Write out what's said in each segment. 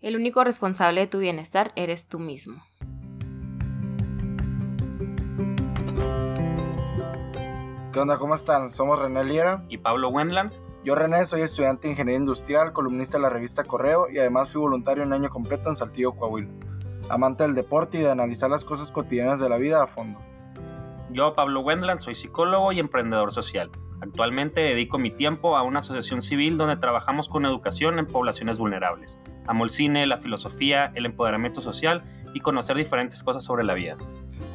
El único responsable de tu bienestar eres tú mismo. ¿Qué onda? ¿Cómo están? Somos René Liera. y Pablo Wendland. Yo, René, soy estudiante de Ingeniería Industrial, columnista de la revista Correo y además fui voluntario un año completo en Saltillo, Coahuila. Amante del deporte y de analizar las cosas cotidianas de la vida a fondo. Yo, Pablo Wendland, soy psicólogo y emprendedor social. Actualmente dedico mi tiempo a una asociación civil donde trabajamos con educación en poblaciones vulnerables. Amo el cine, la filosofía, el empoderamiento social y conocer diferentes cosas sobre la vida.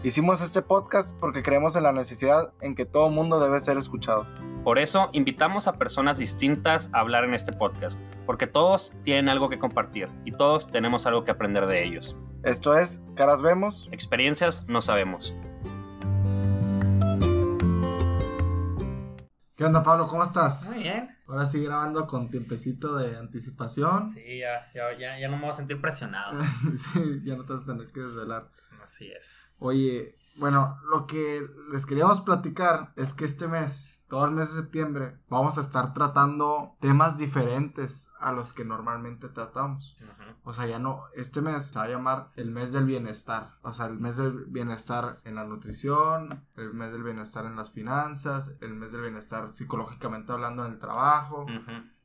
Hicimos este podcast porque creemos en la necesidad en que todo mundo debe ser escuchado. Por eso invitamos a personas distintas a hablar en este podcast, porque todos tienen algo que compartir y todos tenemos algo que aprender de ellos. Esto es Caras Vemos. Experiencias no sabemos. ¿Qué onda, Pablo? ¿Cómo estás? Muy bien. Ahora sí grabando con tiempecito de anticipación. Sí, ya, ya, ya, ya no me voy a sentir presionado. Sí, ya no te vas a tener que desvelar. Así es. Oye, bueno, lo que les queríamos platicar es que este mes, todo el mes de septiembre, vamos a estar tratando temas diferentes a los que normalmente tratamos. O sea, ya no, este mes se va a llamar el mes del bienestar. O sea, el mes del bienestar en la nutrición, el mes del bienestar en las finanzas, el mes del bienestar psicológicamente hablando en el trabajo.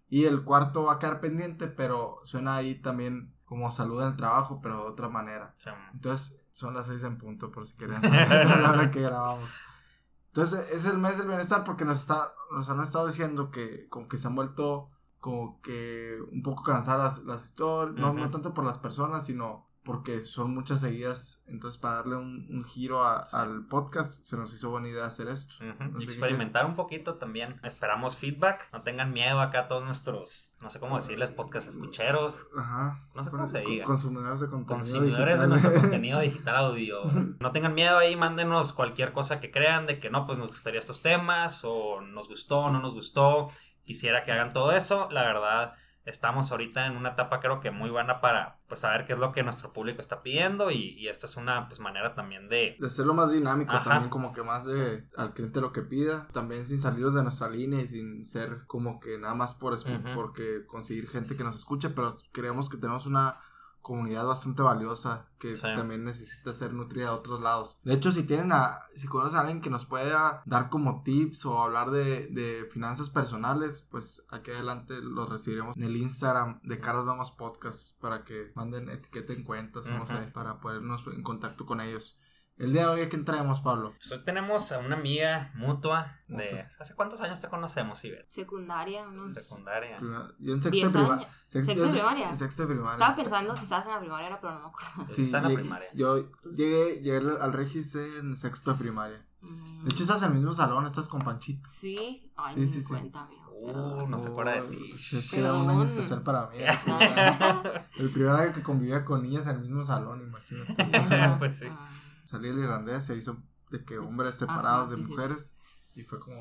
Y el cuarto va a quedar pendiente, pero suena ahí también como salud en el trabajo, pero de otra manera. Entonces, son las seis en punto, por si querían saber la hora que grabamos. Entonces, es el mes del bienestar porque nos, está, nos han estado diciendo que como que se han vuelto como que un poco cansadas las historias, no, tanto por las personas, sino porque son muchas seguidas. Entonces, para darle un, un giro a- al podcast, se nos hizo buena idea hacer esto. No qué- experimentar un poquito también. Esperamos feedback. No tengan miedo acá todos nuestros, no sé cómo decirles, podcast escucheros, Ajá. No sé cómo se diga. Consumidores de contenido consumidores de nuestro contenido digital audio. No tengan miedo ahí, mándenos cualquier cosa que crean de que no, pues nos gustaría estos temas o nos gustó, no nos gustó. Quisiera que hagan todo eso. La verdad, estamos ahorita en una etapa creo que muy buena para pues saber qué es lo que nuestro público está pidiendo y, y esta es una pues manera también de De hacerlo más dinámico Ajá. también, como que más de al cliente lo que pida. También sin salirnos de nuestra línea y sin ser como que nada más por Ujú. porque conseguir gente que nos escuche, pero creemos que tenemos una comunidad bastante valiosa que Sí. también necesita ser nutrida de otros lados. De hecho, si tienen a, si conocen a alguien que nos pueda dar como tips o hablar de, de finanzas personales, pues aquí adelante los recibiremos en el Instagram de Caras Vamos Podcast para que manden etiqueten cuentas, no Ujú. sé, para ponernos en contacto con ellos. El día de hoy, ¿a quién traemos, Pablo? Pues hoy tenemos a una amiga mutua de... Mutua. ¿Hace cuántos años te conocemos, Iber? Secundaria, unos... Secundaria. Yo en sexto primaria. ¿Sexto de primaria? Sexto primaria. Estaba pensando si estabas en la primaria, pero no me acuerdo. Sí, Está en la llegué- primaria. Yo llegué, llegué al- Regis en sexto de primaria. Mm, De hecho, estás en el mismo salón, estás con Panchito. Sí, ay, Sí, sí, me sí. cuenta, amigo. Uh, no se acuerda de ti. es que era un año especial para mí. El primer año que convivía con niñas en el mismo salón, imagínate. Pues sí. Ah. Salí el irlandés, se hizo de que hombres separados Ajá, de sí, sí. mujeres. Y fue como.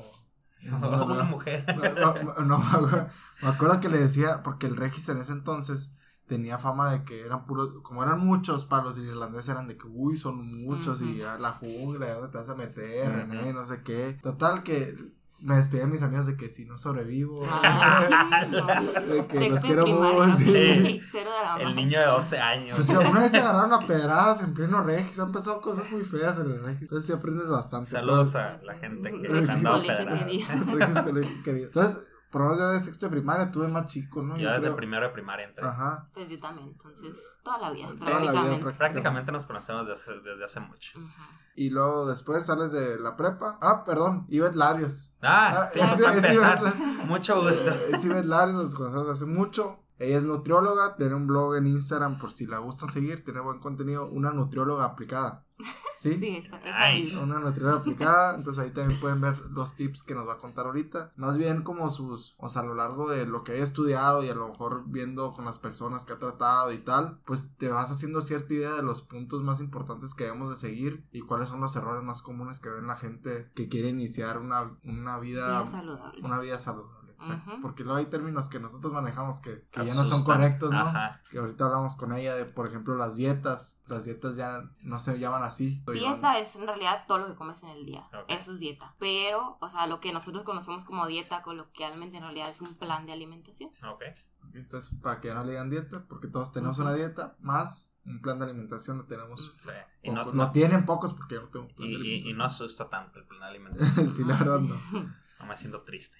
una mujer. No, no, no, me acuerdo- me acuerdo que le decía, porque el Regis en ese entonces tenía fama de que eran puros, como eran muchos, para los irlandeses eran de que, uy, son muchos, y ya la jungla, ¿dónde te vas a meter? René, no sé qué. Total, que me despedí de mis amigos de que si no sobrevivo, no. de que los quiero mucho, sí. Sí. Cero drama. El niño de 12 años. Pues si alguna vez se agarraron a pedradas en pleno Regis, han pasado cosas muy feas en el Regis. Entonces sí aprendes bastante. Saludos a la gente que les han dado pedradas. Entonces, por lo menos ya de sexto de primaria tuve más chico, ¿no? Yo Yo desde creo. primero de primaria entré. Ajá. Pues yo también, entonces, toda la vida, Toda la vida, prácticamente. Prácticamente nos conocemos desde hace, desde hace mucho. Ujú. Y luego después sales de la prepa. Ah, perdón, Ivette Larios. Ah, sí, es, es empezar. Ivette- Mucho gusto. es Ivette Larios, nos conocemos hace mucho. Ella es nutrióloga, tiene un blog en Instagram por si la gustan seguir, tiene buen contenido, una nutrióloga aplicada. ¿Sí? Sí, esa, esa Ay. misma. Una nutrióloga aplicada, entonces ahí también pueden ver los tips que nos va a contar ahorita. Más bien como sus, o sea, a lo largo de lo que he estudiado y a lo mejor viendo con las personas que ha tratado y tal, pues te vas haciendo cierta idea de los puntos más importantes que debemos de seguir y cuáles son los errores más comunes que ven la gente que quiere iniciar una, una vida, Vida saludable. una vida saludable. Exacto, porque luego hay términos que nosotros manejamos que, que ya no son correctos, ¿no? Ajá. Que ahorita hablamos con ella de, por ejemplo, las dietas. Las dietas ya no se llaman así. Dieta es en realidad todo lo que comes en el día. Eso es dieta. Pero, o sea, lo que nosotros conocemos como dieta coloquialmente en realidad es un plan de alimentación. Ok. Entonces, para que ya no le digan dieta, porque todos tenemos una dieta, más un plan de alimentación lo tenemos. Sí. Y no, no- tienen pocos porque yo no tengo un plan y, de y- y alimentación. no asusta tanto el plan de alimentación. sí, la Ah, verdad sí. no. No me siento triste.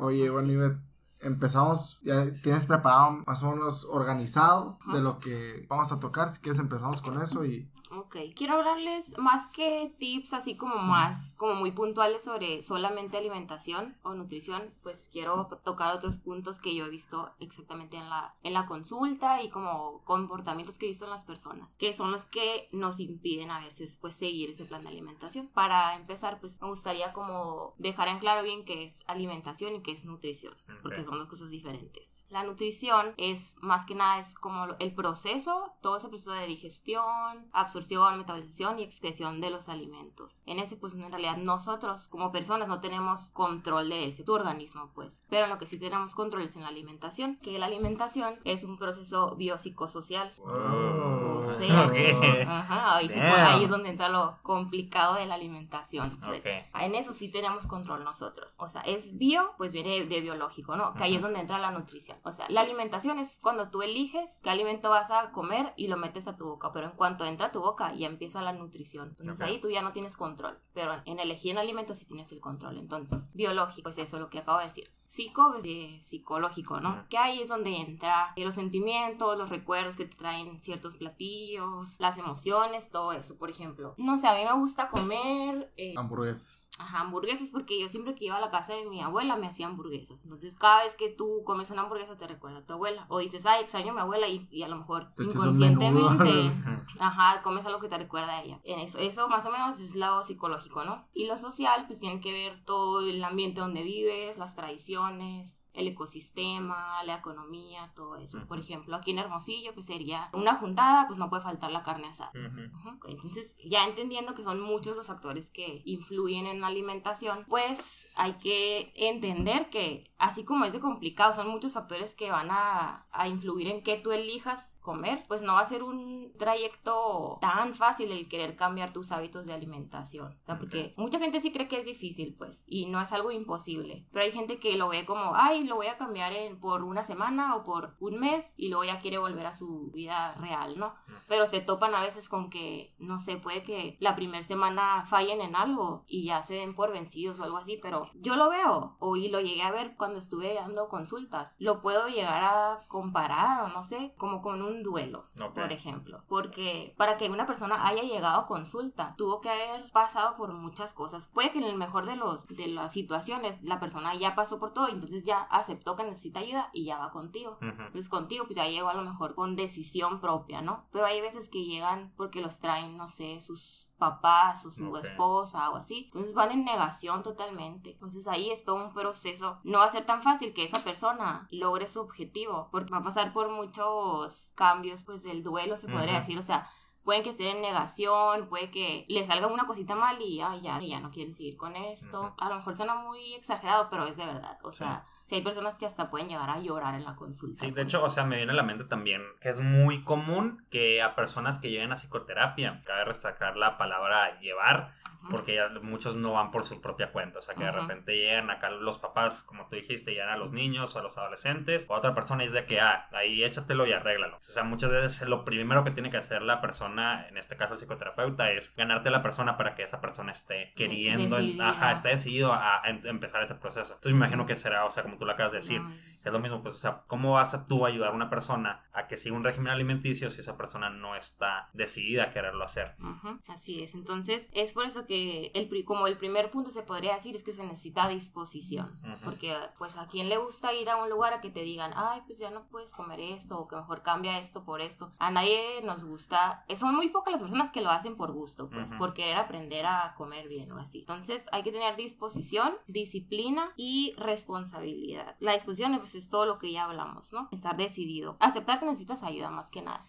Oye, Así bueno. Ivette, empezamos, ya tienes preparado más o menos organizado de lo que vamos a tocar. Si quieres empezamos con eso y Ok, quiero hablarles más que tips así como más, como muy puntuales sobre solamente alimentación o nutrición, pues quiero tocar otros puntos que yo he visto exactamente en la, en la consulta y como comportamientos que he visto en las personas, que son los que nos impiden a veces pues seguir ese plan de alimentación. Para empezar, pues me gustaría como dejar en claro bien qué es alimentación y qué es nutrición, porque son dos cosas diferentes. La nutrición es más que nada es como el proceso, todo ese proceso de digestión, absorción, metabolización y excreción de los alimentos. En ese pues en realidad nosotros como personas no tenemos control de él, tu organismo pues, pero en lo que sí tenemos control es en la alimentación, que la alimentación es un proceso biopsicosocial. Oh. O sea, Ok. Ajá, ahí, sí, pues, ahí es donde entra lo complicado de la alimentación. Pues. Ok. En eso sí tenemos control nosotros. O sea, es bio, pues viene de biológico, ¿no? Que ahí es Ujú. donde entra la nutrición. O sea, la alimentación es cuando tú eliges qué alimento vas a comer y lo metes a tu boca. Pero en cuanto entra a tu boca, ya empieza la nutrición. Entonces ahí tú ya no tienes control. Pero en elegir un alimento sí tienes el control. Entonces, biológico es eso, lo que acabo de decir. Psico es de psicológico, ¿no? Que ahí es donde entra eh, los sentimientos, los recuerdos que te traen ciertos platillos, las emociones, todo eso. Por ejemplo, no sé, a mí me gusta comer. eh, hamburguesas. Ajá, hamburguesas, porque yo siempre que iba a la casa de mi abuela me hacía hamburguesas. Entonces, cada vez que tú comes una hamburguesa te recuerda a tu abuela. O dices, ay, extraño a mi abuela y, y a lo mejor Te inconscientemente, ajá, comes algo que te recuerda a ella. En eso, eso más o menos es lo psicológico, ¿no? Y lo social, pues tiene que ver todo el ambiente donde vives, las tradiciones, el ecosistema, la economía, todo eso. Por ejemplo, aquí en Hermosillo, pues sería una juntada, pues no puede faltar la carne asada. Ujú. Ujú. Entonces, ya entendiendo que son muchos los factores que influyen en la alimentación, pues hay que entender que así como es de complicado, son muchos factores que van a, a influir en que tú elijas comer, pues no va a ser un trayecto tan fácil el querer cambiar tus hábitos de alimentación. O sea, porque mucha gente sí cree que es difícil, pues, y no es algo imposible, pero hay gente que lo ve como, ay, lo voy a cambiar en, por una semana o por un mes y luego ya quiere volver a su vida real, ¿no? pero se topan a veces con que, no sé, puede que la primera semana fallen en algo y ya se den por vencidos o algo así, pero yo lo veo, o y lo llegué a ver cuando estuve dando consultas, lo puedo llegar a comparar, o no sé, como con un duelo, Ok. por ejemplo, porque para que una persona haya llegado a consulta, tuvo que haber pasado por muchas cosas, puede que en el mejor de los de las situaciones la persona ya pasó por todo entonces ya aceptó que necesita ayuda y ya va contigo. Entonces contigo pues ya llegó a lo mejor con decisión propia, ¿no? Pero hay veces que llegan porque los traen, no sé, sus papás o su esposa o así. Entonces van en negación totalmente. Entonces ahí es todo un proceso. No va a ser tan fácil que esa persona logre su objetivo porque va a pasar por muchos cambios pues del duelo, se podría decir. O sea, pueden que estén en negación, puede que les salga una cosita mal y ay, ya, ya no quieren seguir con esto. A lo mejor suena muy exagerado, pero es de verdad. O Sí. sea, si hay personas que hasta pueden llegar a llorar en la consulta. Sí, de pues. hecho, o sea, me viene a la mente también que es muy común que a personas que lleguen a psicoterapia, cabe destacar la palabra llevar, Porque ya muchos no van por su propia cuenta, o sea, que de repente llegan acá los papás, como tú dijiste, llegan a los niños o a los adolescentes, o otra persona es de que, ah, ahí échatelo y arréglalo. O sea, muchas veces lo primero que tiene que hacer la persona, en este caso el psicoterapeuta, es ganarte a la persona para que esa persona esté queriendo, Decidida. ajá, esté decidido a, a em- empezar ese proceso. Entonces me imagino que será, o sea, como tú lo acabas de decir, No, es- lo mismo, pues, o sea, ¿cómo vas a tú ayudar a una persona a que siga un régimen alimenticio si esa persona no está decidida a quererlo hacer? Ujú, Así es, entonces es por eso que el, pri- como el primer punto se podría decir es que se necesita disposición, porque pues a quien le gusta ir a un lugar a que te digan, ay, pues ya no puedes comer esto o que mejor cambia esto por esto, a nadie nos gusta, eh, son muy pocas las personas que lo hacen por gusto, pues Ujú. por querer aprender a comer bien o así, entonces hay que tener disposición, disciplina y responsabilidad. La disposición pues es todo lo que ya hablamos, ¿no? Estar decidido, aceptar que necesitas ayuda más que nada.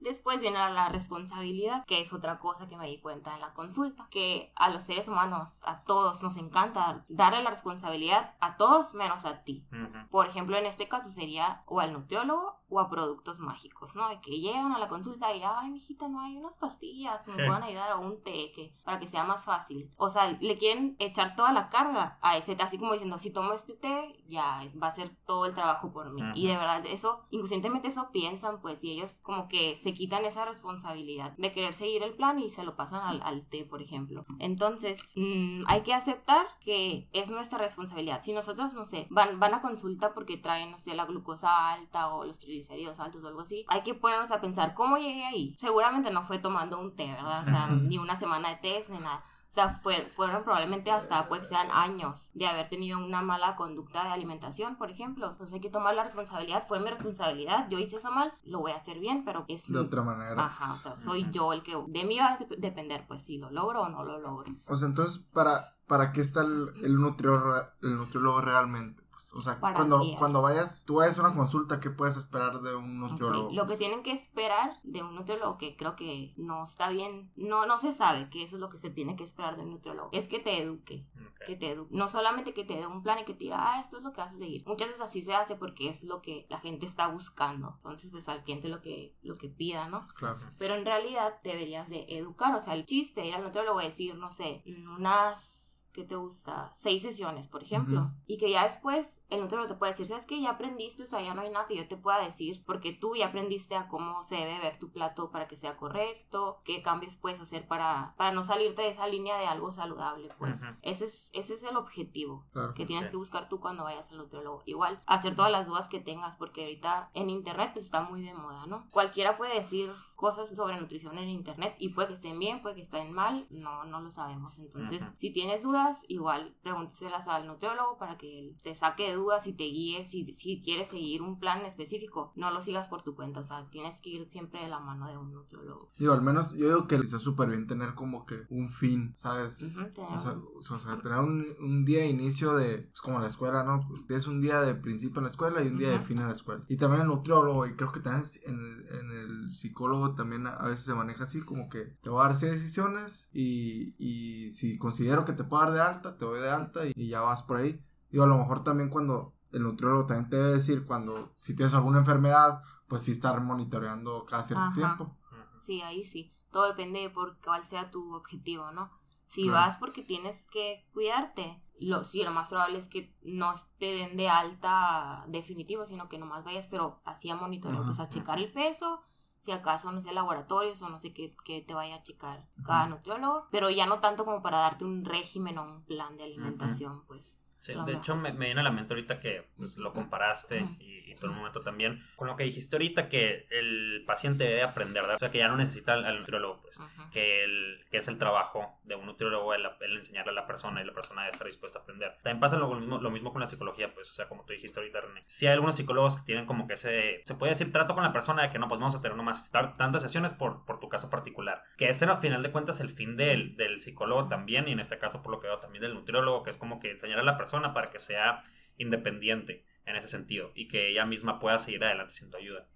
Después viene la responsabilidad, que es otra cosa que me di cuenta en la consulta, que a los seres humanos, a todos, nos encanta darle la responsabilidad a todos menos a ti. Por ejemplo, en este caso sería o al nutriólogo o a productos mágicos, ¿no? De que llegan a la consulta y, ay, mijita, no hay unas pastillas que me puedan ayudar o un té que, para que sea más fácil. O sea, le quieren echar toda la carga a ese té, así como diciendo, si tomo este té, ya va a ser todo el trabajo por mí. Y de verdad, eso, inconscientemente eso piensan, pues, y ellos como que se quitan esa responsabilidad de querer seguir el plan y se lo pasan al, al té, por ejemplo. Entonces, mm, hay que aceptar que es nuestra responsabilidad. Si nosotros, no sé, van, van a consulta porque traen, no sé, la glucosa alta o los triglicéridos altos o algo así, hay que ponernos a pensar, ¿cómo llegué ahí? Seguramente no fue tomando un té, ¿verdad? O sea, ni una semana de test ni nada. O sea, fueron probablemente hasta, pues, sean años de haber tenido una mala conducta de alimentación, por ejemplo. Entonces hay que tomar la responsabilidad. Fue mi responsabilidad. Yo hice eso mal, lo voy a hacer bien, pero es... De otra manera. Ajá, o sea, soy yo el que... De mí va a depender, pues, si lo logro o no lo logro. O sea, entonces, ¿para, para qué está el, el, nutriólogo, el nutriólogo realmente? O sea, cuando, cuando vayas, tú vayas a una consulta, ¿qué puedes esperar de un nutriólogo? Lo que tienen que esperar de un nutriólogo, que creo que no está bien, no, no se sabe que eso es lo que se tiene que esperar de un nutriólogo, es que te eduque, que te eduque. No solamente que te dé un plan y que te diga, ah, esto es lo que vas a seguir. Muchas veces así se hace porque es lo que la gente está buscando. Entonces, pues al cliente lo que, lo que pida, ¿no? Claro. Pero en realidad deberías de educar, o sea, el chiste, ir al nutriólogo y decir, no sé, unas ¿qué te gusta? Seis sesiones, por ejemplo. Y que ya después el nutriólogo te puede decir, ¿sabes qué? Ya aprendiste, o sea, ya no hay nada que yo te pueda decir, porque tú ya aprendiste a cómo se debe ver tu plato para que sea correcto, qué cambios puedes hacer para, para no salirte de esa línea de algo saludable, pues. ese, es, ese es el objetivo que tienes que buscar tú cuando vayas al nutriólogo. Igual, hacer todas las dudas que tengas, porque ahorita en internet pues está muy de moda, ¿no? Cualquiera puede decir cosas sobre nutrición en internet y puede que estén bien, puede que estén mal, no, no lo sabemos. Entonces, si tienes dudas, igual pregúnteselas al nutriólogo para que él te saque dudas y te guíe si, si quieres seguir un plan específico, no lo sigas por tu cuenta, o sea, tienes que ir siempre de la mano de un nutriólogo. Digo, al menos yo digo que les es súper bien tener como que un fin, ¿sabes? o, sea, tener un, un, día de inicio de, es como la escuela, ¿no? Tienes un día de principio en la escuela y un día de fin en la escuela. Y también el nutriólogo, y creo que también en, en el psicólogo también a veces se maneja así, como que te voy a dar seis decisiones y, y si considero que te puedo dar de alta, te voy de alta y, ya vas por ahí. Digo, a lo mejor también cuando el nutriólogo también te debe decir cuando si tienes alguna enfermedad, pues sí estar monitoreando cada cierto tiempo. Sí, ahí sí. Todo depende de por cuál sea tu objetivo, ¿no? Si vas porque tienes que cuidarte, lo, sí, lo más probable es que no te den de alta definitivo, sino que nomás vayas, pero así a monitorear, pues a checar el peso, si acaso, no sé, laboratorios o no sé qué, te vaya a checar cada nutriólogo, pero ya no tanto como para darte un régimen o un plan de alimentación, pues. Sí, de hecho me, me, viene a la mente ahorita que pues, lo comparaste y, todo el momento también con lo que dijiste ahorita que el paciente debe aprender, o sea que ya no necesita al, nutriólogo, pues, que, el, que es el trabajo de un nutriólogo el, enseñarle a la persona y la persona debe estar dispuesta a aprender. También pasa lo mismo, lo mismo con la psicología, pues, o sea, como tú dijiste ahorita, René. Si hay algunos psicólogos que tienen como que ese, se puede decir, trato con la persona de que no, pues vamos a tener nomás tantas sesiones por, por tu caso particular, que ese al final de cuentas el fin del, del psicólogo también y en este caso por lo que veo también del nutriólogo, que es como que enseñar a la persona para que sea independiente en ese sentido y que ella misma pueda seguir adelante sin tu ayuda.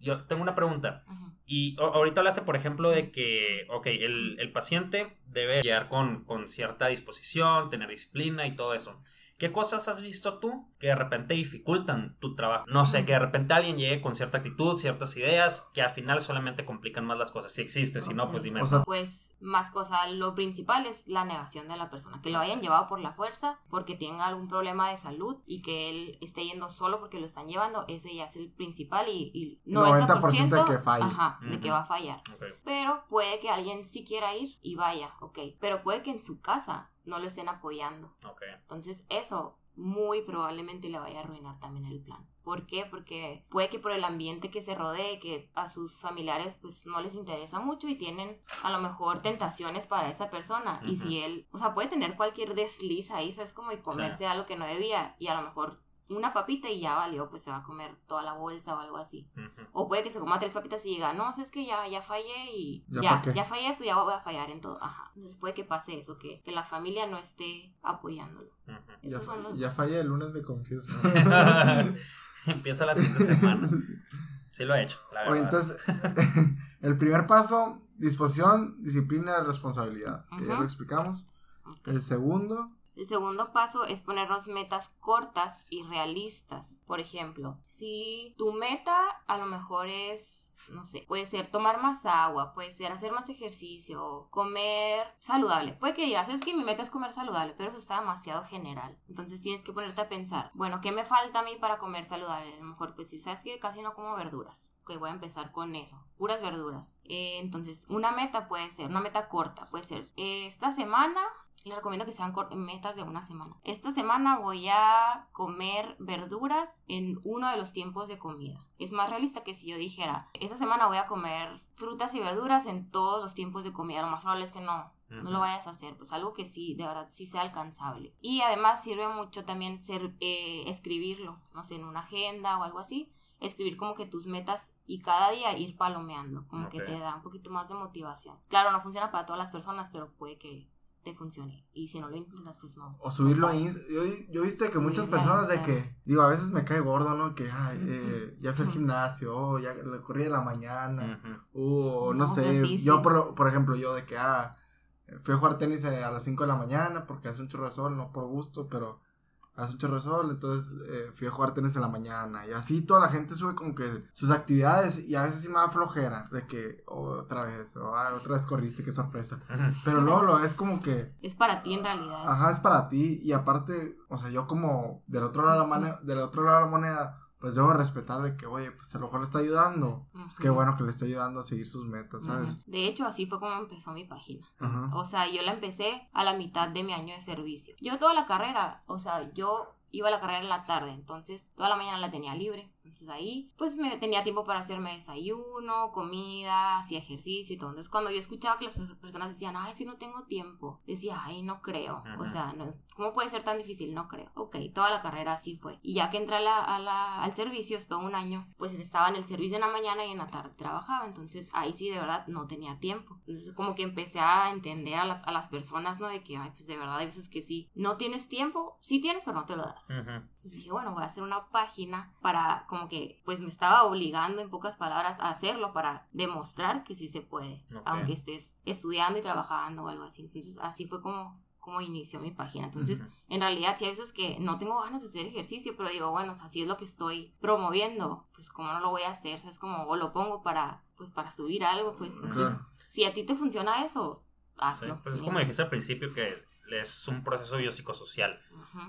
Yo tengo una pregunta. Y ahorita hablaste, por ejemplo, de que, ok, el, el paciente debe llegar con, con, cierta disposición, tener disciplina y todo eso. ¿Qué cosas has visto tú que de repente dificultan tu trabajo? No sé, que de repente alguien llegue con cierta actitud, ciertas ideas, que al final solamente complican más las cosas. Si existe, si no, pues dime. pues más cosa, lo principal es la negación de la persona, que lo hayan llevado por la fuerza, porque tenga algún problema de salud y que él esté yendo solo porque lo están llevando, ese ya es el principal y, 90%, de que falla. Ajá, de que va a fallar. Pero puede que alguien sí quiera ir y vaya, ok, pero puede que en su casa no lo estén apoyando. Entonces eso muy probablemente le vaya a arruinar también el plan. ¿Por qué? Porque puede que por el ambiente que se rodee, que a sus familiares pues no les interesa mucho y tienen a lo mejor tentaciones para esa persona. Y si él, o sea, puede tener cualquier desliz ahí, es como y comerse algo que no debía y a lo mejor una papita y ya valió, pues se va a comer toda la bolsa o algo así. O puede que se coma tres papitas y diga, no, es que ya, ya fallé y ya, ya, fallé esto, ya voy a fallar en todo. Ajá. Entonces puede que pase eso, que, que la familia no esté apoyándolo. ya, son los ya fallé, el lunes me confieso. Empieza la siguiente semana. Sí lo he hecho, la Oye, verdad. entonces, el primer paso, disposición, disciplina, responsabilidad. Que ya lo explicamos. El segundo, El segundo paso es ponernos metas cortas y realistas. Por ejemplo, si tu meta a lo mejor es, no sé, puede ser tomar más agua, puede ser hacer más ejercicio, comer saludable. Puede que digas, es que mi meta es comer saludable, pero eso está demasiado general. Entonces tienes que ponerte a pensar, bueno, ¿qué me falta a mí para comer saludable? A lo mejor, pues si sabes que casi no como verduras. Ok, voy a empezar con eso, puras verduras. Eh, entonces, una meta puede ser, una meta corta, puede ser, eh, esta semana les recomiendo que sean metas de una semana. Esta semana voy a comer verduras en uno de los tiempos de comida. Es más realista que si yo dijera, esta semana voy a comer frutas y verduras en todos los tiempos de comida. Lo más probable es que no, no lo vayas a hacer, pues algo que sí, de verdad, sí sea alcanzable. Y además sirve mucho también ser, eh, escribirlo, no sé, en una agenda o algo así. Escribir como que tus metas y cada día ir palomeando, como que te da un poquito más de motivación. Claro, no funciona para todas las personas, pero puede que te funcione. Y si no lo intentas, pues no. o subirlo no a sabes. Insta. Yo, yo viste que Sí, muchas personas de que, digo, a veces me cae gordo, ¿no? Que, ay, eh, ya fui al gimnasio, oh, ya le corrí de la mañana. Uh, no, No, sé, sí, yo sí. por, por ejemplo, yo de que, ah, fui a jugar tenis eh, a las 5 de la mañana porque hace un chorro de sol, no por gusto, pero hace un chorro de sol, entonces eh, fui a jugar tenis en la mañana y así toda la gente sube como que sus actividades y a veces sí me da flojera de que oh, otra vez, o "Ah, otra vez corriste, qué sorpresa. Pero luego lo es como que, Es para ti en realidad. ajá, es para ti y aparte, o sea, yo como del otro lado de la, mane- del otro lado de la moneda, pues debo respetar de que, oye, pues a lo mejor le está ayudando. Pues qué bueno que le está ayudando a seguir sus metas, ¿sabes? De hecho, así fue como empezó mi página. O sea, yo la empecé a la mitad de mi año de servicio. Yo toda la carrera, o sea, yo iba a la carrera en la tarde, entonces toda la mañana la tenía libre. Entonces ahí, pues me tenía tiempo para hacerme desayuno, comida, hacía ejercicio y todo. Entonces cuando yo escuchaba que las pers- personas decían, ay, si no tengo tiempo, decía, ay, no creo. O sea, no, ¿cómo puede ser tan difícil? No creo. Ok, toda la carrera así fue. Y ya que entré a la, a la- al servicio, es todo un año, pues estaba en el servicio en la mañana y en la tarde trabajaba. Entonces ahí sí, de verdad, no tenía tiempo. Entonces como que empecé a entender a, la- a las personas, ¿no? De que, ay, pues de verdad, hay veces que sí. No tienes tiempo, sí tienes, pero no te lo das. Entonces dije, bueno, voy a hacer una página para, como que, pues me estaba obligando en pocas palabras a hacerlo para demostrar que sí se puede, aunque estés estudiando y trabajando o algo así. Entonces así fue como, como inició mi página. Entonces, en realidad, sí hay veces que no tengo ganas de hacer ejercicio, pero digo, bueno, o sea, si es lo que estoy promoviendo, pues como no lo voy a hacer, es como, o lo pongo para, pues para subir algo, pues entonces, si a ti te funciona eso, Sí, hazlo. Pues es como dijiste al principio que es un proceso biopsicosocial.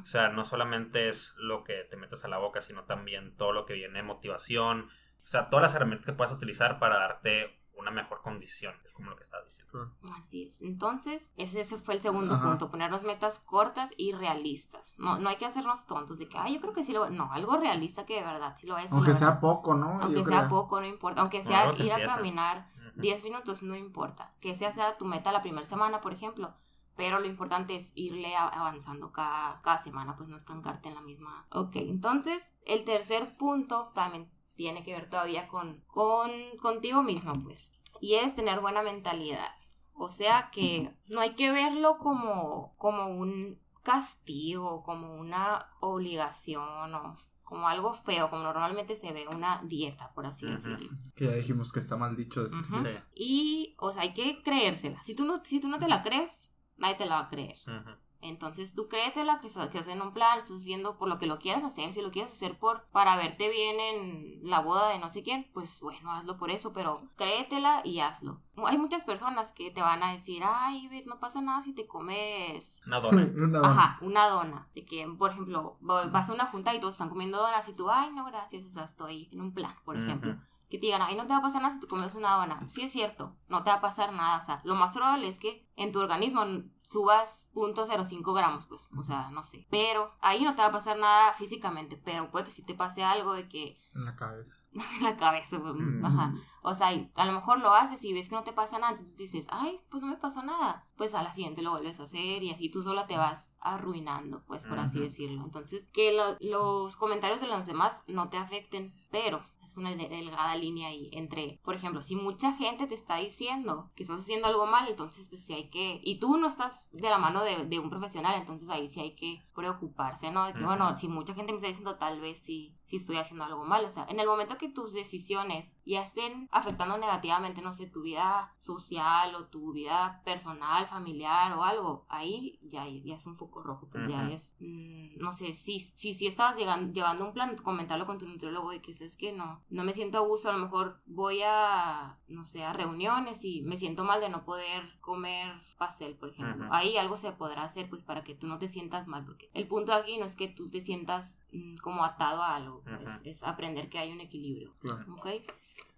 O sea, no solamente es lo que te metes a la boca, sino también todo lo que viene, motivación. O sea, todas las herramientas que puedas utilizar para darte una mejor condición. Es como lo que estás diciendo. Así es. Entonces, ese, ese fue el segundo Ajá. punto, ponernos metas cortas y realistas. No, no hay que hacernos tontos de que, ay, yo creo que sí lo... No, algo realista que de verdad sí lo a Aunque sea poco, ¿no? Aunque Yo sea creo. poco, no importa. Aunque sea se ir a caminar Ujú. 10 minutos, no importa. Que sea tu meta la primera semana, por ejemplo. Pero lo importante es irle avanzando cada, cada semana, pues no estancarte en la misma. Ok, entonces el tercer punto también tiene que ver todavía con, con contigo mismo, pues. Y es tener buena mentalidad. O sea que no hay que verlo como, como un castigo, como una obligación o como algo feo, como normalmente se ve una dieta, por así decirlo. Que ya dijimos que está mal dicho decir. Ujú. Sí. Y, o sea, hay que creérsela. Si tú no, si tú no te la crees, nadie te la va a creer. Ujú. Entonces tú créetela, que, estás- que estás en un plan, estás haciendo por lo que lo quieras hacer. Si lo quieres hacer por para verte bien en la boda de no sé quién, pues bueno, hazlo por eso, pero créetela y hazlo. Hay muchas personas que te van a decir, ay, no pasa nada si te comes Una dona. Una dona. Ajá, una dona. De que, por ejemplo, vas a una junta y todos están comiendo donas y tú, ay, no, gracias, o sea, estoy en un plan, por ejemplo. Que te digan, ay, no te va a pasar nada si te comes una dona. Sí es cierto, no te va a pasar nada. O sea, lo más probable es que en tu organismo subas 0.05 gramos, pues, o sea, no sé. Pero ahí no te va a pasar nada físicamente, pero puede que sí te pase algo de que En la cabeza. en la cabeza, pues, Mm. ajá. O sea, a lo mejor lo haces y ves que no te pasa nada, entonces dices, ay, pues no me pasó nada. Pues a la siguiente lo vuelves a hacer y así tú sola te vas arruinando, pues por así decirlo. Entonces, que lo- los comentarios de los demás no te afecten, pero es una de- delgada línea ahí entre, por ejemplo, si mucha gente te está diciendo que estás haciendo algo mal, entonces pues sí hay que, y tú no estás de la mano de, de un profesional, entonces ahí sí hay que preocuparse, ¿no? De que, bueno, si mucha gente me está diciendo, tal vez sí, si estoy haciendo algo mal. O sea, en el momento que tus decisiones ya estén afectando negativamente, no sé, tu vida social o tu vida personal, familiar o algo, ahí ya, ya es un foco rojo, pues ya es, mm, no sé, si, si, si estabas llegando, llevando un plan, comentarlo con tu nutriólogo y que es que no, no me siento a gusto, a lo mejor voy a, no sé, a reuniones y me siento mal de no poder comer pastel, por ejemplo. Ahí algo se podrá hacer pues para que tú no te sientas mal, porque el punto aquí no es que tú te sientas mm, como atado a algo, es, aprender que hay un equilibrio.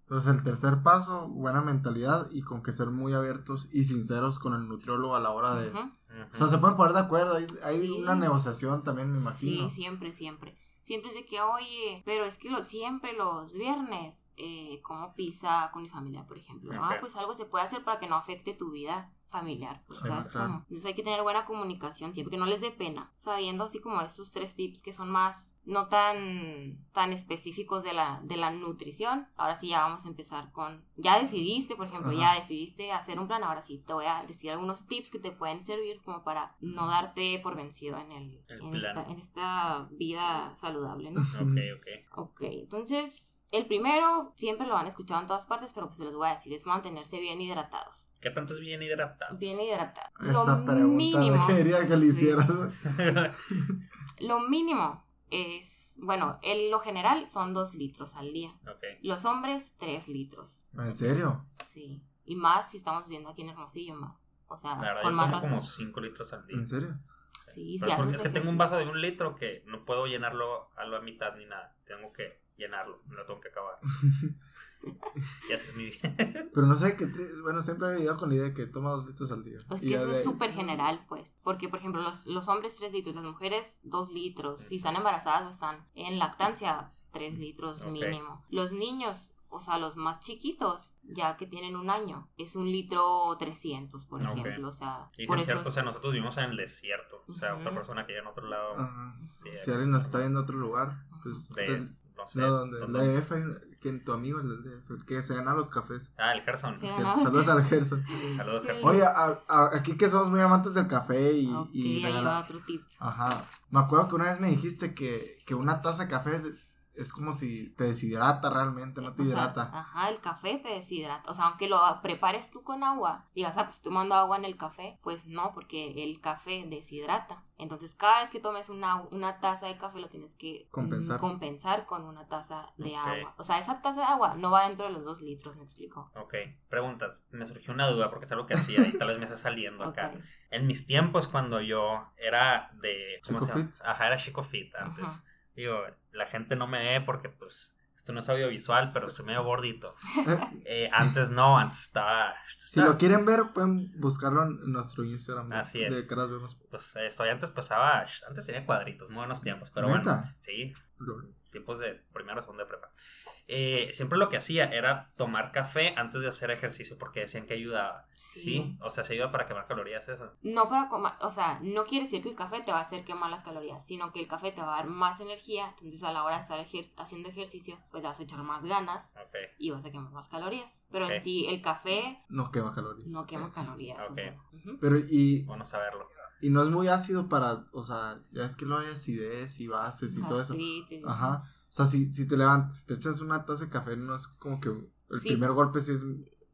Entonces el tercer paso, buena mentalidad y con que ser muy abiertos y sinceros con el nutriólogo a la hora de... O sea, se pueden poner de acuerdo, hay, hay una negociación también, me imagino. Sí, siempre, siempre. Siempre es de que, oye, pero es que lo, siempre los viernes eh, como pizza con mi familia, por ejemplo. Ah, pues algo se puede hacer para que no afecte tu vida familiar, pues, ¿sabes cómo? Entonces hay que tener buena comunicación siempre, que no les dé pena, sabiendo así como estos tres tips que son más, no tan, tan específicos de la, de la nutrición. Ahora sí ya vamos a empezar con, ya decidiste, por ejemplo, ya decidiste hacer un plan, ahora sí te voy a decir algunos tips que te pueden servir como para no darte por vencido en, el, en, esta, en esta vida saludable, ¿no? Ok, ok. Ok, entonces el primero, siempre lo han escuchado en todas partes, pero pues se los voy a decir, es mantenerse bien hidratados. ¿Qué tanto es bien hidratado? Bien hidratado. Esa lo pregunta mínimo, quería que le hicieras. lo mínimo es, bueno, en lo general son dos litros al día. Los hombres, tres litros. ¿En serio? Sí. Y más si estamos viendo aquí en Hermosillo, más. O sea, con más razón. como cinco litros al día. ¿En serio? Sí, sí. Es que tengo un vaso de un litro que no puedo llenarlo a la mitad ni nada. Tengo que llenarlo, no lo tengo que acabar. y es mi Pero no sé qué. Bueno, siempre he vivido con la idea de que toma dos litros al día. Pues que eso es súper general, pues. Porque, por ejemplo, los, los hombres tres litros, las mujeres dos litros. Si están embarazadas o están en lactancia, tres litros mínimo. Los niños o sea, los más chiquitos, ya que tienen un año, es un litro 300, por ejemplo, o sea... Y por es cierto, o sea, nosotros vivimos en el desierto, o sea, otra persona que vive en otro lado... si alguien nos está viendo a otro lugar, pues... pues no sé. No, donde, la EF, que tu amigo el que se gana los cafés. Ah, el Gerson. Saludos al Gerson. Saludos, Gerson. Oye, aquí que somos muy amantes del café y... y otro tip. Ajá. Me acuerdo que una vez me dijiste que, que una taza de café es como si te deshidrata realmente, no te hidrata. ajá, el café te deshidrata. O sea, aunque lo prepares tú con agua, digas, ah, pues tomando agua en el café, pues no, porque el café deshidrata. Entonces, cada vez que tomes una, una taza de café, lo tienes que compensar, compensar con una taza de agua. O sea, esa taza de agua no va dentro de los dos litros, ¿me explico? Ok, preguntas. Me surgió una duda porque es algo que hacía y tal vez me está saliendo acá. En mis tiempos, cuando yo era de. ¿Cómo se llama? Ajá, era Chico Fit antes. Digo, la gente no me ve porque pues esto no es audiovisual, pero estoy medio gordito. Eh, antes no, antes estaba... Si lo quieren ver, pueden buscarlo en nuestro Instagram. Así es. De caras vemos. Pues eso, antes pasaba, antes tenía cuadritos, muy buenos tiempos, pero bueno. Sí, tiempos de primero o segundo de prepa. Eh, siempre lo que hacía era tomar café antes de hacer ejercicio porque decían que ayudaba. Sí. O sea, se ayuda para quemar calorías eso. No para comer, o sea, no quiere decir que el café te va a hacer quemar las calorías, sino que el café te va a dar más energía, entonces a la hora de estar haciendo ejercicio, pues vas a echar más ganas y vas a quemar más calorías. Pero en sí, el café... No quema calorías. No quema calorías. Pero y... Bueno saberlo. Y no es muy ácido para, o sea, ya es que lo hay acidez y bases y todo eso. Ajá. O sea, si, si te levantas, si te echas una taza de café, no es como que el primer golpe sí es,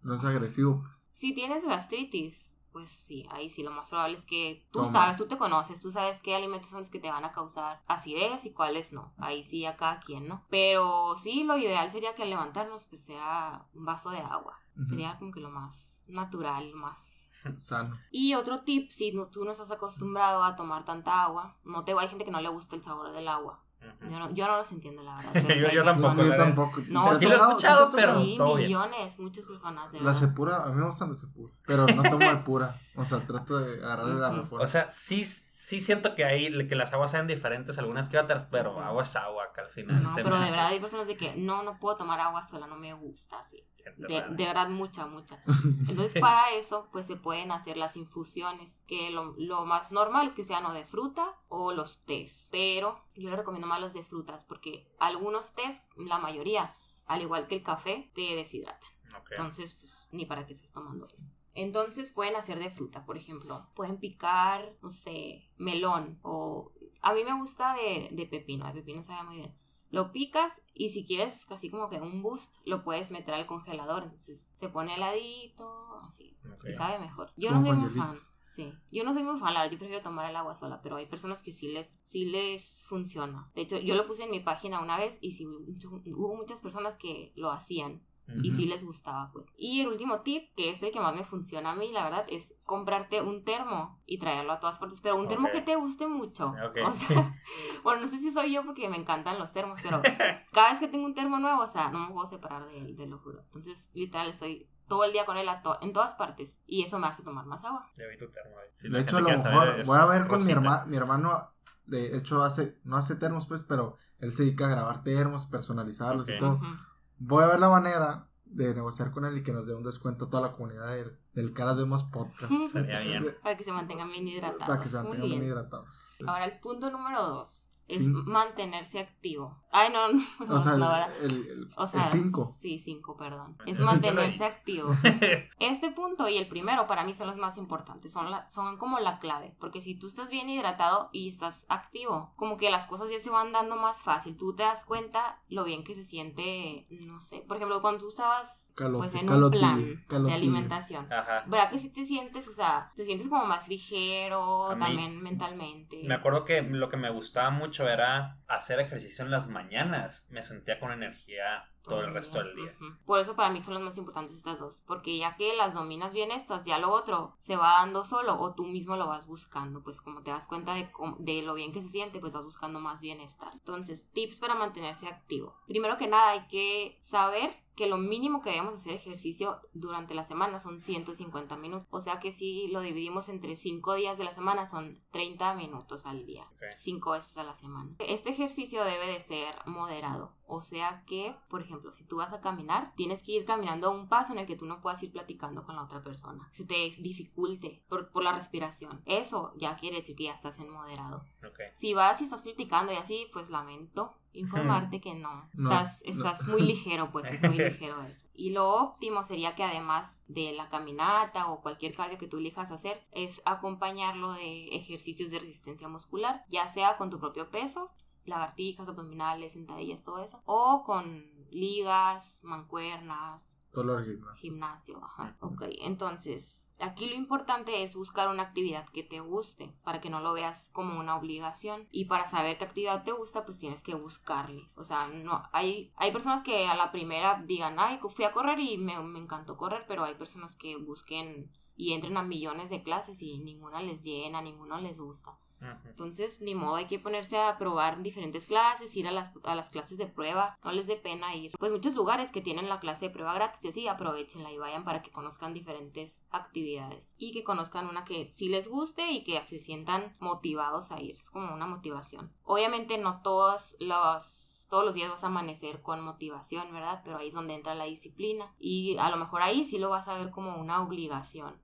no es agresivo. Pues. Si tienes gastritis, pues sí, ahí sí lo más probable es que tú sabes, tú te conoces, tú sabes qué alimentos son los que te van a causar acidez y cuáles no. Ahí sí a cada quien, ¿no? Pero sí, lo ideal sería que al levantarnos pues sea un vaso de agua. Sería como que lo más natural, más sano. Y otro tip, si tú no estás acostumbrado a tomar tanta agua, no te hay gente que no le gusta el sabor del agua. Yo no, yo no los entiendo, la verdad. yo, tampoco. Yo tampoco. No, sí, lo he escuchado, pero. Sí, millones, muchas personas. De la cepura, a mí me gustan la cepura. Pero no tomo de pura. O sea, trato de agarrarle la reforma. O sea, sí, sí siento que ahí que las aguas sean diferentes, algunas que otras, pero agua es agua, que al final. No, pero de verdad hay personas de que no, no puedo tomar agua sola, no me gusta así. De, de, verdad, mucha, mucha. Entonces, para eso, pues se pueden hacer las infusiones, que lo, lo, más normal es que sean o de fruta o los tés. Pero yo les recomiendo más los de frutas, porque algunos tés, la mayoría, al igual que el café, te deshidratan. Entonces, pues, ni para qué estés tomando eso. Entonces pueden hacer de fruta, por ejemplo. Pueden picar, no sé, melón o... A mí me gusta de, de pepino, de pepino sabe muy bien Lo picas y si quieres casi como que un boost, lo puedes meter al congelador. Entonces se pone heladito, así. Y sabe mejor. Yo no soy muy fan. Sí, yo no soy muy fan, la verdad, yo prefiero tomar el agua sola, pero hay personas que sí les, sí les funciona. De hecho, yo lo puse en mi página una vez y sí hubo muchas personas que lo hacían y sí les gustaba, pues. Y el último tip, que es el que más me funciona a mí, la verdad, es comprarte un termo y traerlo a todas partes, pero un termo que te guste mucho. O sea, bueno, no sé si soy yo porque me encantan los termos, pero cada vez que tengo un termo nuevo, o sea, no me puedo separar de él, te lo juro. Entonces, literal, estoy todo el día con él en todas partes y eso me hace tomar más agua. de hecho, a lo mejor voy a ver con mi, mi hermano, de hecho, hace, no hace termos, pues, pero él se dedica a grabar termos, personalizarlos y todo voy a ver la manera de negociar con él y que nos dé un descuento a toda la comunidad del, del Caras Vemos Podcast. Sería bien. Para que se mantengan bien hidratados. Para que se mantengan bien. hidratados. Ahora el punto número dos es mantenerse activo. Ay, no, no. O sea, el 5. Sí, 5, perdón. Es mantenerse activo. Este punto y el primero para mí son los más importantes, son, la, son como la clave, porque si tú estás bien hidratado y estás activo, como que las cosas ya se van dando más fácil, tú te das cuenta lo bien que se siente, no sé, por ejemplo, cuando tú estabas pues en un plan de alimentación. Ajá. ¿Verdad que si te sientes, o sea, te sientes como más ligero, también mentalmente? Me acuerdo que lo que me gustaba mucho era hacer ejercicio en las mañanas. Me sentía con energía todo el resto del día. Por eso para mí son las más importantes estas dos, porque ya que las dominas bien estas, ya lo otro se va dando solo o tú mismo lo vas buscando, pues como te das cuenta de, de lo bien que se siente, pues vas buscando más bienestar. Entonces, tips para mantenerse activo. Primero que nada hay que saber que lo mínimo que debemos hacer ejercicio durante la semana son 150 minutos. O sea que si lo dividimos entre 5 días de la semana son 30 minutos al día. 5 veces a la semana. Este ejercicio debe de ser moderado. O sea que, por ejemplo, si tú vas a caminar, tienes que ir caminando a un paso en el que tú no puedas ir platicando con la otra persona. Se te dificulte por, por la respiración. Eso ya quiere decir que ya estás en moderado. Si vas y estás platicando y así, pues lamento informarte que no. Estás, estás muy ligero, pues es muy ligero eso. Y lo óptimo sería que además de la caminata o cualquier cardio que tú elijas hacer, es acompañarlo de ejercicios de resistencia muscular, ya sea con tu propio peso, lagartijas, abdominales, sentadillas, todo eso, o con ligas, mancuernas. Todo gimnasio. Gimnasio, ajá. Ok, entonces Aquí lo importante es buscar una actividad que te guste, para que no lo veas como una obligación. Y para saber qué actividad te gusta, pues tienes que buscarle. O sea, no, hay, hay personas que a la primera digan, ay, fui a correr y me, me encantó correr, pero hay personas que busquen y entren a millones de clases y ninguna les llena, ninguna les gusta. Entonces, ni modo, hay que ponerse a probar diferentes clases, ir a las, a las clases de prueba, no les dé pena ir. Pues muchos lugares que tienen la clase de prueba gratis así, aprovechenla y vayan para que conozcan diferentes actividades y que conozcan una que sí les guste y que se sientan motivados a ir. Es como una motivación. Obviamente no todos los todos los días vas a amanecer con motivación, ¿verdad? Pero ahí es donde entra la disciplina y a lo mejor ahí sí lo vas a ver como una obligación.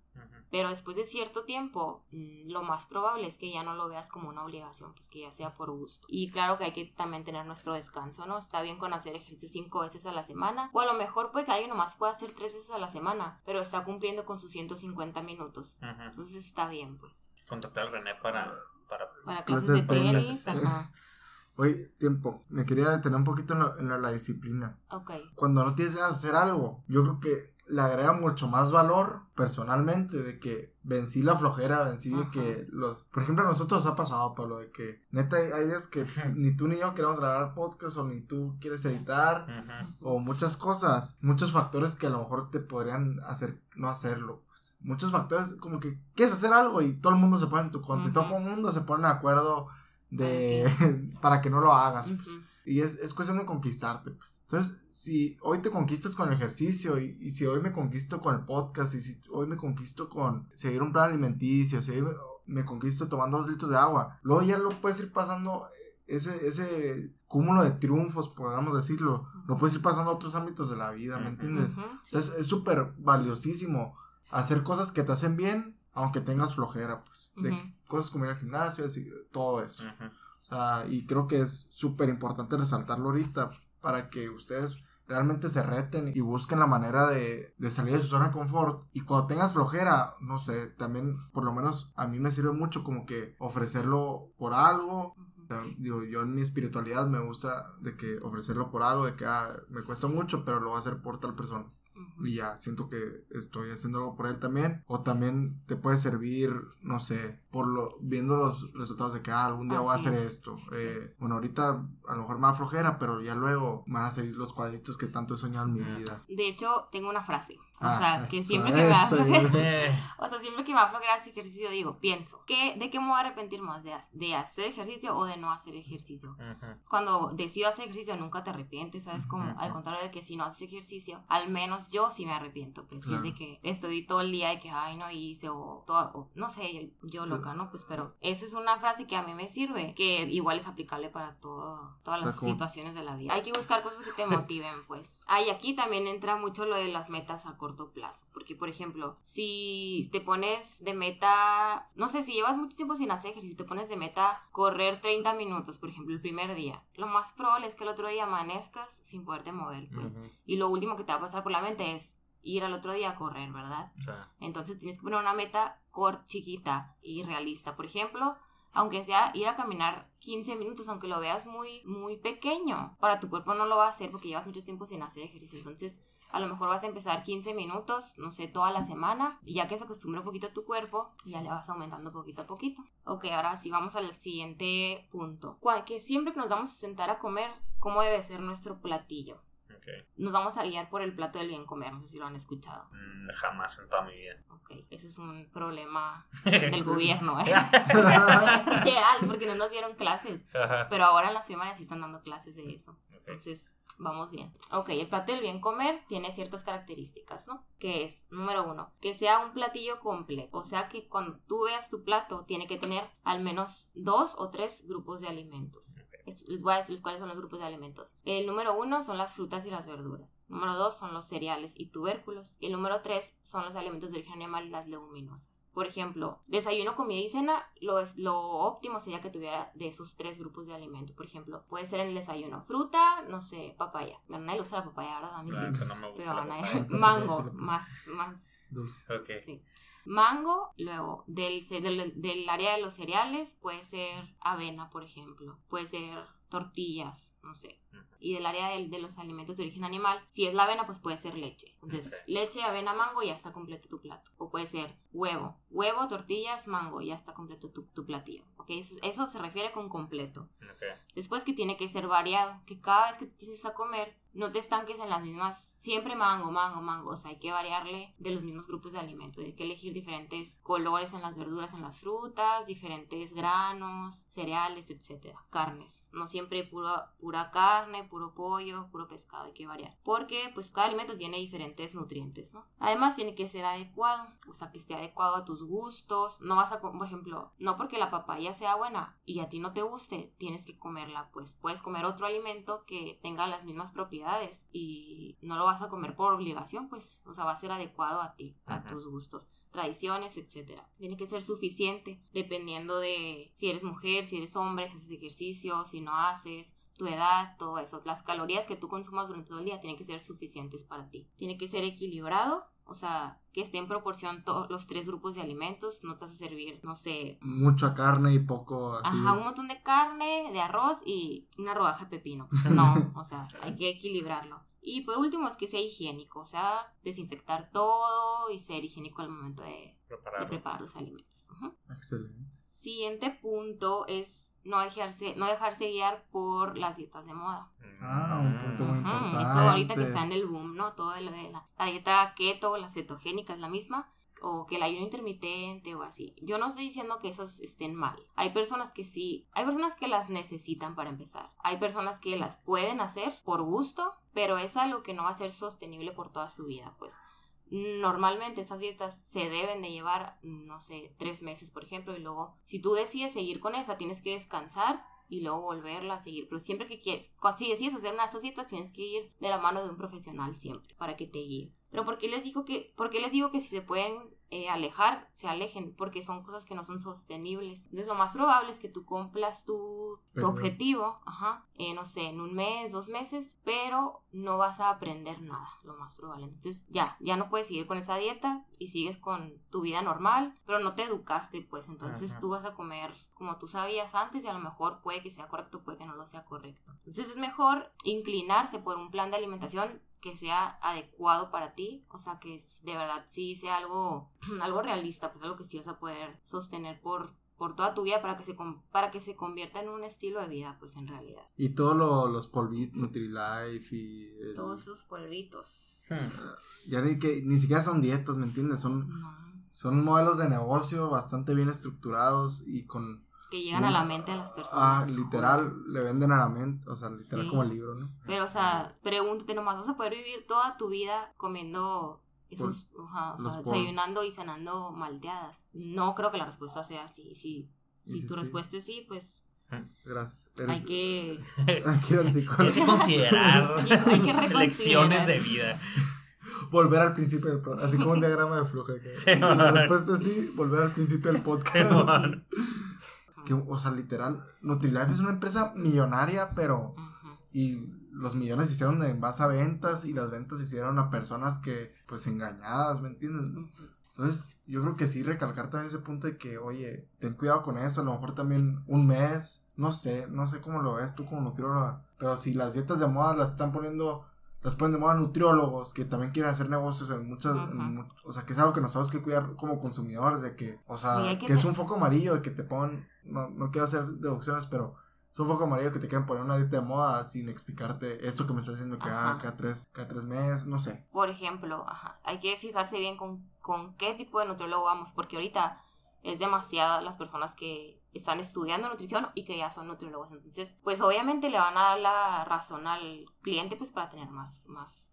Pero después de cierto tiempo, mm, lo más probable es que ya no lo veas como una obligación, pues que ya sea por gusto. Y claro que hay que también tener nuestro descanso, ¿no? Está bien con hacer ejercicio cinco veces a la semana, o a lo mejor puede que alguien nomás pueda hacer tres veces a la semana, pero está cumpliendo con sus 150 minutos. Entonces está bien, pues. Contactar a René para... Para, clases de tenis, ajá. Oye, tiempo, me quería detener un poquito en, la, disciplina. Ok. Cuando no tienes ganas de hacer algo, yo creo que le agrega mucho más valor personalmente de que vencí la flojera, vencí de que los... Por ejemplo, a nosotros ha pasado, Pablo, de que neta hay días que ni tú ni yo queremos grabar podcast o ni tú quieres editar o muchas cosas, muchos factores que a lo mejor te podrían hacer no hacerlo. Pues. Muchos factores como que quieres hacer algo y todo el mundo se pone en tu contra y todo el mundo se pone de acuerdo de... para que no lo hagas. Pues. Y es, es, cuestión de conquistarte, pues. Entonces, si hoy te conquistas con el ejercicio y, si hoy me conquisto con el podcast y si hoy me conquisto con seguir un plan alimenticio, si hoy me, conquisto tomando dos litros de agua, luego ya lo puedes ir pasando ese, ese cúmulo de triunfos, podríamos decirlo, lo puedes ir pasando a otros ámbitos de la vida, ¿me entiendes? Entonces, es súper valiosísimo hacer cosas que te hacen bien, aunque tengas flojera, pues. De cosas como ir al gimnasio, todo eso. Sea, y creo que es súper importante resaltarlo ahorita para que ustedes realmente se reten y busquen la manera de, salir de su zona de confort. Y cuando tengas flojera, no sé, también por lo menos a mí me sirve mucho como que ofrecerlo por algo digo, yo en mi espiritualidad me gusta de que ofrecerlo por algo, de que ah, me cuesta mucho, pero lo voy a hacer por tal persona y ya siento que estoy haciendo algo por él también. O también te puede servir no sé por lo viendo los resultados de que ah, algún día voy a hacer esto. Eh, bueno ahorita a lo mejor más flojera pero ya luego van a salir los cuadritos que tanto he soñado en mi vida. De hecho tengo una frase o ah, sea, que siempre que me a o sea, siempre que me va a ese ejercicio, digo, pienso, ¿qué, ¿de qué me voy a arrepentir más? ¿De, de hacer ejercicio o de no hacer ejercicio? Cuando decido hacer ejercicio, nunca te arrepientes, ¿sabes? Como, al contrario de que si no haces ejercicio, al menos yo sí me arrepiento, pues si es de que estoy todo el día y que, ay, no hice, o, todo, no sé, yo, loca, ¿no? Pues, pero esa es una frase que a mí me sirve, que igual es aplicable para todo, todas las situaciones de la vida. Hay que buscar cosas que te motiven, pues. Ay, aquí también entra mucho lo de las metas a corto plazo. Porque, por ejemplo, si te pones de meta, no sé, si llevas mucho tiempo sin hacer ejercicio, te pones de meta correr 30 minutos, por ejemplo, el primer día, lo más probable es que el otro día amanezcas sin poderte mover, pues. Y lo último que te va a pasar por la mente es ir al otro día a correr, ¿verdad? Entonces tienes que poner una meta corta, chiquita y realista. Por ejemplo, aunque sea ir a caminar 15 minutos, aunque lo veas muy, muy pequeño, para tu cuerpo no lo va a hacer porque llevas mucho tiempo sin hacer ejercicio. Entonces, a lo mejor vas a empezar 15 minutos, no sé, toda la semana, y ya que se acostumbra un poquito a tu cuerpo, ya le vas aumentando poquito a poquito. Ok, ahora sí, vamos al siguiente punto. Que siempre que nos vamos a sentar a comer, ¿cómo debe ser nuestro platillo? Nos vamos a guiar por el plato del bien comer, no sé si lo han escuchado. Mm, jamás en toda mi vida. Ok, ese es un problema del gobierno, ¿eh? Real, porque no nos dieron clases. Pero ahora en las primarias sí están dando clases de eso. Entonces, vamos bien. Ok, el plato del bien comer tiene ciertas características, ¿no? Que es, número uno, que sea un platillo completo. O sea que cuando tú veas tu plato, tiene que tener al menos dos o tres grupos de alimentos. Les voy a decir cuáles son los grupos de alimentos. El número uno son las frutas y las verduras. Número dos son los cereales y tubérculos. Y el número tres son los alimentos de origen animal y las leguminosas. Por ejemplo, desayuno, comida y cena, lo, es, lo óptimo sería que tuviera de esos tres grupos de alimentos. Por ejemplo, puede ser en el desayuno fruta, no sé, papaya. A nadie le gusta la papaya, ¿verdad? A mí sí. No me gusta mango, más, más dulce. Sí. Mango, luego del, del, del, área de los cereales puede ser avena, por ejemplo, puede ser tortillas, no sé. Y del área de, de, los alimentos de origen animal, si es la avena, pues puede ser leche. Entonces, leche, avena, mango, ya está completo tu plato. O puede ser huevo, huevo, tortillas, mango, ya está completo tu, tu platillo. ¿Ok? Eso, eso, se refiere con completo. Después que tiene que ser variado, que cada vez que tienes a comer, no te estanques en las mismas, siempre mango, mango, mango, o sea, hay que variarle de los mismos grupos de alimentos, hay que elegir diferentes colores en las verduras, en las frutas, diferentes granos, cereales, etcétera, carnes, no siempre pura, pura carne, puro pollo, puro pescado, hay que variar, porque pues cada alimento tiene diferentes nutrientes, ¿no? Además tiene que ser adecuado, o sea, que esté adecuado a tus gustos, no vas a, por ejemplo, no porque la papaya sea buena y a ti no te guste, tienes que comerla, pues. Puedes comer otro alimento que tenga las mismas propiedades y no lo vas a comer por obligación, pues, o sea, va a ser adecuado a ti, a tus gustos, tradiciones, etcétera. Tiene que ser suficiente dependiendo de si eres mujer, si eres hombre, si haces ejercicio, si no haces, tu edad, todo eso. Las calorías que tú consumas durante todo el día tienen que ser suficientes para ti. Tiene que ser equilibrado o sea, que esté en proporción todos los tres grupos de alimentos, no te vas a servir, no sé. Mucha carne y poco así. Ajá, un montón de carne, de arroz y una rodaja de pepino. Pues no, o sea, hay que equilibrarlo. Y por último es que sea higiénico, o sea, desinfectar todo y ser higiénico al momento de, de preparar los alimentos. Excelente. Siguiente punto es no dejarse, no dejarse guiar por las dietas de moda. Ah, un punto muy importante. Esto ahorita que está en el boom, ¿no? Todo lo de la, dieta keto, la cetogénica es la misma, o que el ayuno intermitente o así. Yo no estoy diciendo que esas estén mal. Hay personas que sí, hay personas que las necesitan para empezar. Hay personas que las pueden hacer por gusto, pero es algo que no va a ser sostenible por toda su vida, pues. Normalmente estas dietas se deben de llevar, no sé, tres meses, por ejemplo, y luego, si tú decides seguir con esa, tienes que descansar y luego volverla a seguir. Pero siempre que quieres, si decides hacer una de esas dietas, tienes que ir de la mano de un profesional siempre para que te guíe. Pero ¿por qué les, digo que, por qué les digo que si se pueden eh, alejar, se alejen? Porque son cosas que no son sostenibles. Entonces lo más probable es que tú cumplas tu, tu objetivo, ajá, eh, no sé, en un mes, dos meses, pero no vas a aprender nada, lo más probable. Entonces ya, ya no puedes seguir con esa dieta y sigues con tu vida normal, pero no te educaste, pues entonces tú vas a comer como tú sabías antes y a lo mejor puede que sea correcto, puede que no lo sea correcto. Entonces es mejor inclinarse por un plan de alimentación que sea adecuado para ti, o sea, que de verdad sí sea algo, algo realista, pues algo que sí vas a poder sostener por, por toda tu vida para que se para que se convierta en un estilo de vida, pues en realidad. Y todos los polvitos, Nutrilite y... Todos esos polvitos. Hmm. Ya ni que ni siquiera son dietas, ¿me entiendes? Son, son modelos de negocio bastante bien estructurados y con que llegan a la mente de las personas. Ah, literal, le venden a la mente, o sea, literal como el libro, ¿no? Pero, o sea, pregúntate nomás, ¿vas a poder vivir toda tu vida comiendo esos, o sea, desayunando y cenando malteadas? No creo que la respuesta sea así. Si, si tu respuesta es sí, pues Gracias. Hay que... hay que ir Hay que considerar hay que lecciones de vida. Volver al principio del podcast. Así como un diagrama de flujo. la respuesta es sí, volver al principio del podcast. Que, o sea, literal, Nutrilite es una empresa millonaria, pero... Y los millones se hicieron en base a ventas y las ventas se hicieron a personas que, pues, engañadas, ¿me entiendes? Entonces, yo creo que sí recalcar también ese punto de que, oye, ten cuidado con eso, a lo mejor también un mes, no sé, no sé cómo lo ves tú como nutrióloga, pero si las dietas de moda las están poniendo las ponen de moda nutriólogos que también quieren hacer negocios en muchas, o sea, que es algo que nosotros que cuidar como consumidores, de que, o sea, que, es un foco amarillo de que te ponen, no, no quiero hacer deducciones, pero es un foco amarillo que te quieren poner una dieta de moda sin explicarte esto que me estás diciendo cada, cada, tres, cada tres meses, no sé. Por ejemplo, ajá, hay que fijarse bien con, con qué tipo de nutriólogo vamos, porque ahorita es demasiado las personas que están estudiando nutrición y que ya son nutriólogos. Entonces, pues obviamente le van a dar la razón al cliente pues para tener más, más,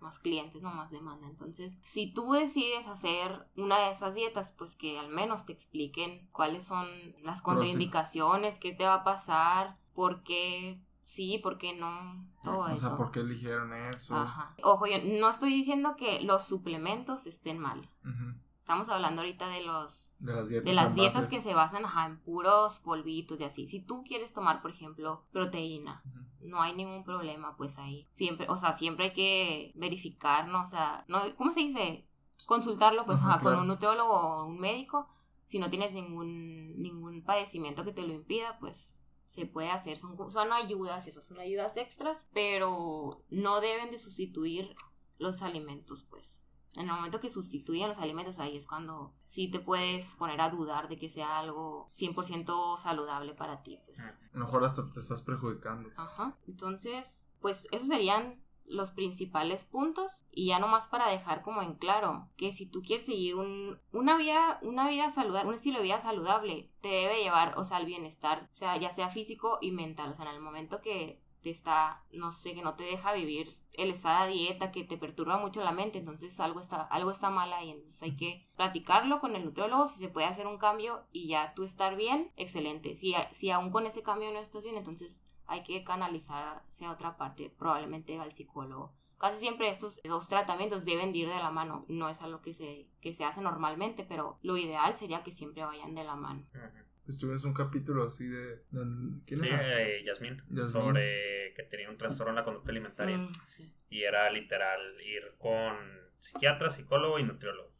más clientes, no más demanda. Entonces, si tú decides hacer una de esas dietas, pues que al menos te expliquen cuáles son las contraindicaciones, qué te va a pasar, por qué sí, por qué no, todo eso. O sea, ¿por qué eligieron eso? Ajá. Ojo, yo no estoy diciendo que los suplementos estén mal. Estamos hablando ahorita de los de las dietas, de las dietas que se basan en puros polvitos y así. Si tú quieres tomar, por ejemplo, proteína, no hay ningún problema, pues ahí. Siempre, o sea, siempre hay que verificar, ¿no? O sea, no, ¿cómo se dice? Consultarlo, pues, con un nutriólogo o un médico. Si no tienes ningún, ningún padecimiento que te lo impida, pues se puede hacer. Son, son ayudas, esas son ayudas extras, pero no deben de sustituir los alimentos, pues. En el momento que sustituyen los alimentos, ahí es cuando sí te puedes poner a dudar de que sea algo 100% saludable para ti. Pues. A lo mejor hasta te estás perjudicando. Ajá. Entonces, pues esos serían los principales puntos y ya nomás para dejar como en claro que si tú quieres seguir un, una vida una vida saludable un estilo de vida saludable te debe llevar o sea al bienestar o sea ya sea físico y mental o sea en el momento que te está, no sé, que no te deja vivir el estar a dieta, que te perturba mucho la mente, entonces algo está, algo está mal ahí, entonces hay que platicarlo con el nutriólogo, si se puede hacer un cambio y ya tú estar bien, excelente, si, si aún con ese cambio no estás bien, entonces hay que canalizar hacia otra parte, probablemente al psicólogo. Casi siempre estos dos tratamientos deben ir de la mano, no es algo que se, que se hace normalmente, pero lo ideal sería que siempre vayan de la mano estuvimos un capítulo así de... ¿Quién sí, eh, Yasmín, sobre que tenía un trastorno en la conducta alimentaria. Mm, y era literal ir con psiquiatra, psicólogo y nutriólogo.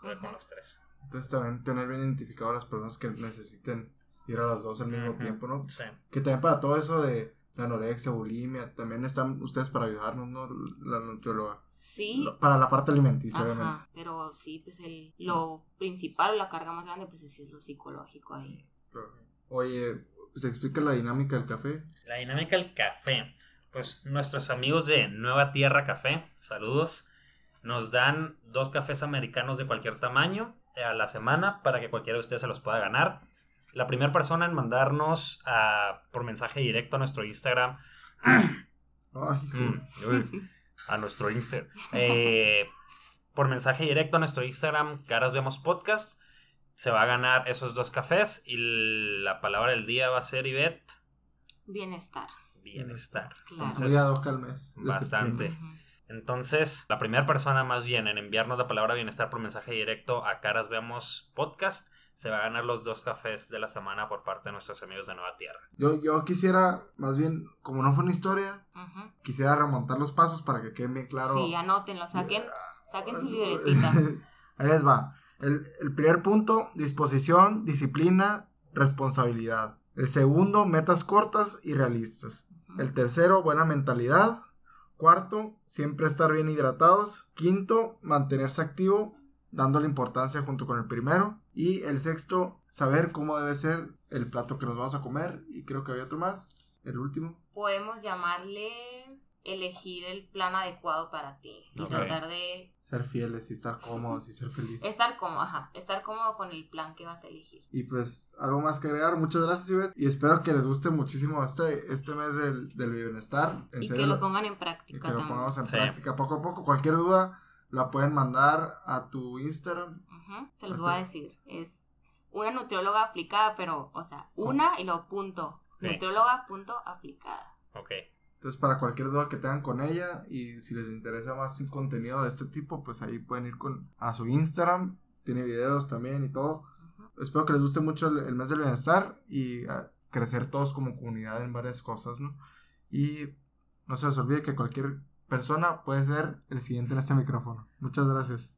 Con los tres. Entonces también tener bien identificado a las personas que necesiten ir a las dos al mismo tiempo, ¿no? Sí. Que también para todo eso de la anorexia, bulimia, también están ustedes para ayudarnos, ¿no? La nutrióloga. Sí. Para la parte alimenticia, Ajá, Pero sí, pues el, lo principal o la carga más grande, pues es lo psicológico ahí. Oye, ¿se explica la dinámica del café? La dinámica del café. Pues nuestros amigos de Nueva Tierra Café, saludos, nos dan dos cafés americanos de cualquier tamaño a la semana para que cualquiera de ustedes se los pueda ganar la primera persona en mandarnos por mensaje directo a nuestro Instagram. Mm, a nuestro Instagram. Eh, por mensaje directo a nuestro Instagram, Caras Vemos Podcast. Se va a ganar esos dos cafés y la palabra del día va a ser Ivette. Bienestar. Bienestar. Claro. Entonces, Bastante. Entonces, la primera persona más bien en enviarnos la palabra bienestar por mensaje directo a Caras Veamos Podcast se va a ganar los dos cafés de la semana por parte de nuestros amigos de Nueva Tierra. Yo, yo quisiera, más bien, como no fue una historia, quisiera remontar los pasos para que queden bien claro. Sí, anótenlo, saquen, saquen su libretita. Ahí les va. El, el primer punto, disposición, disciplina, responsabilidad. El segundo, metas cortas y realistas. El tercero, buena mentalidad. Cuarto, siempre estar bien hidratados. Quinto, mantenerse activo, dándole importancia junto con el primero. Y el sexto, saber cómo debe ser el plato que nos vamos a comer. Y creo que había otro más. El último. Podemos llamarle elegir el plan adecuado para ti y tratar de Ser fieles y estar cómodos y ser felices. estar cómodo, ajá, estar cómodo con el plan que vas a elegir. Y pues algo más que agregar. Muchas gracias, Ivette. Y espero que les guste muchísimo este, este mes del, del bienestar. En Y serio, que lo pongan en y práctica que lo pongamos en Sí. práctica poco a poco. Cualquier duda la pueden mandar a tu Instagram. Se los voy a decir. Es una nutrióloga aplicada, pero, o sea, una y luego punto. Nutrióloga punto aplicada. Ok. Entonces, para cualquier duda que tengan con ella y si les interesa más un contenido de este tipo, pues ahí pueden ir con, a su Instagram. Tiene videos también y todo. Espero que les guste mucho el, el mes del bienestar y ah, crecer todos como comunidad en varias cosas, ¿no? Y no se les olvide que cualquier persona puede ser el siguiente en este micrófono. Muchas gracias.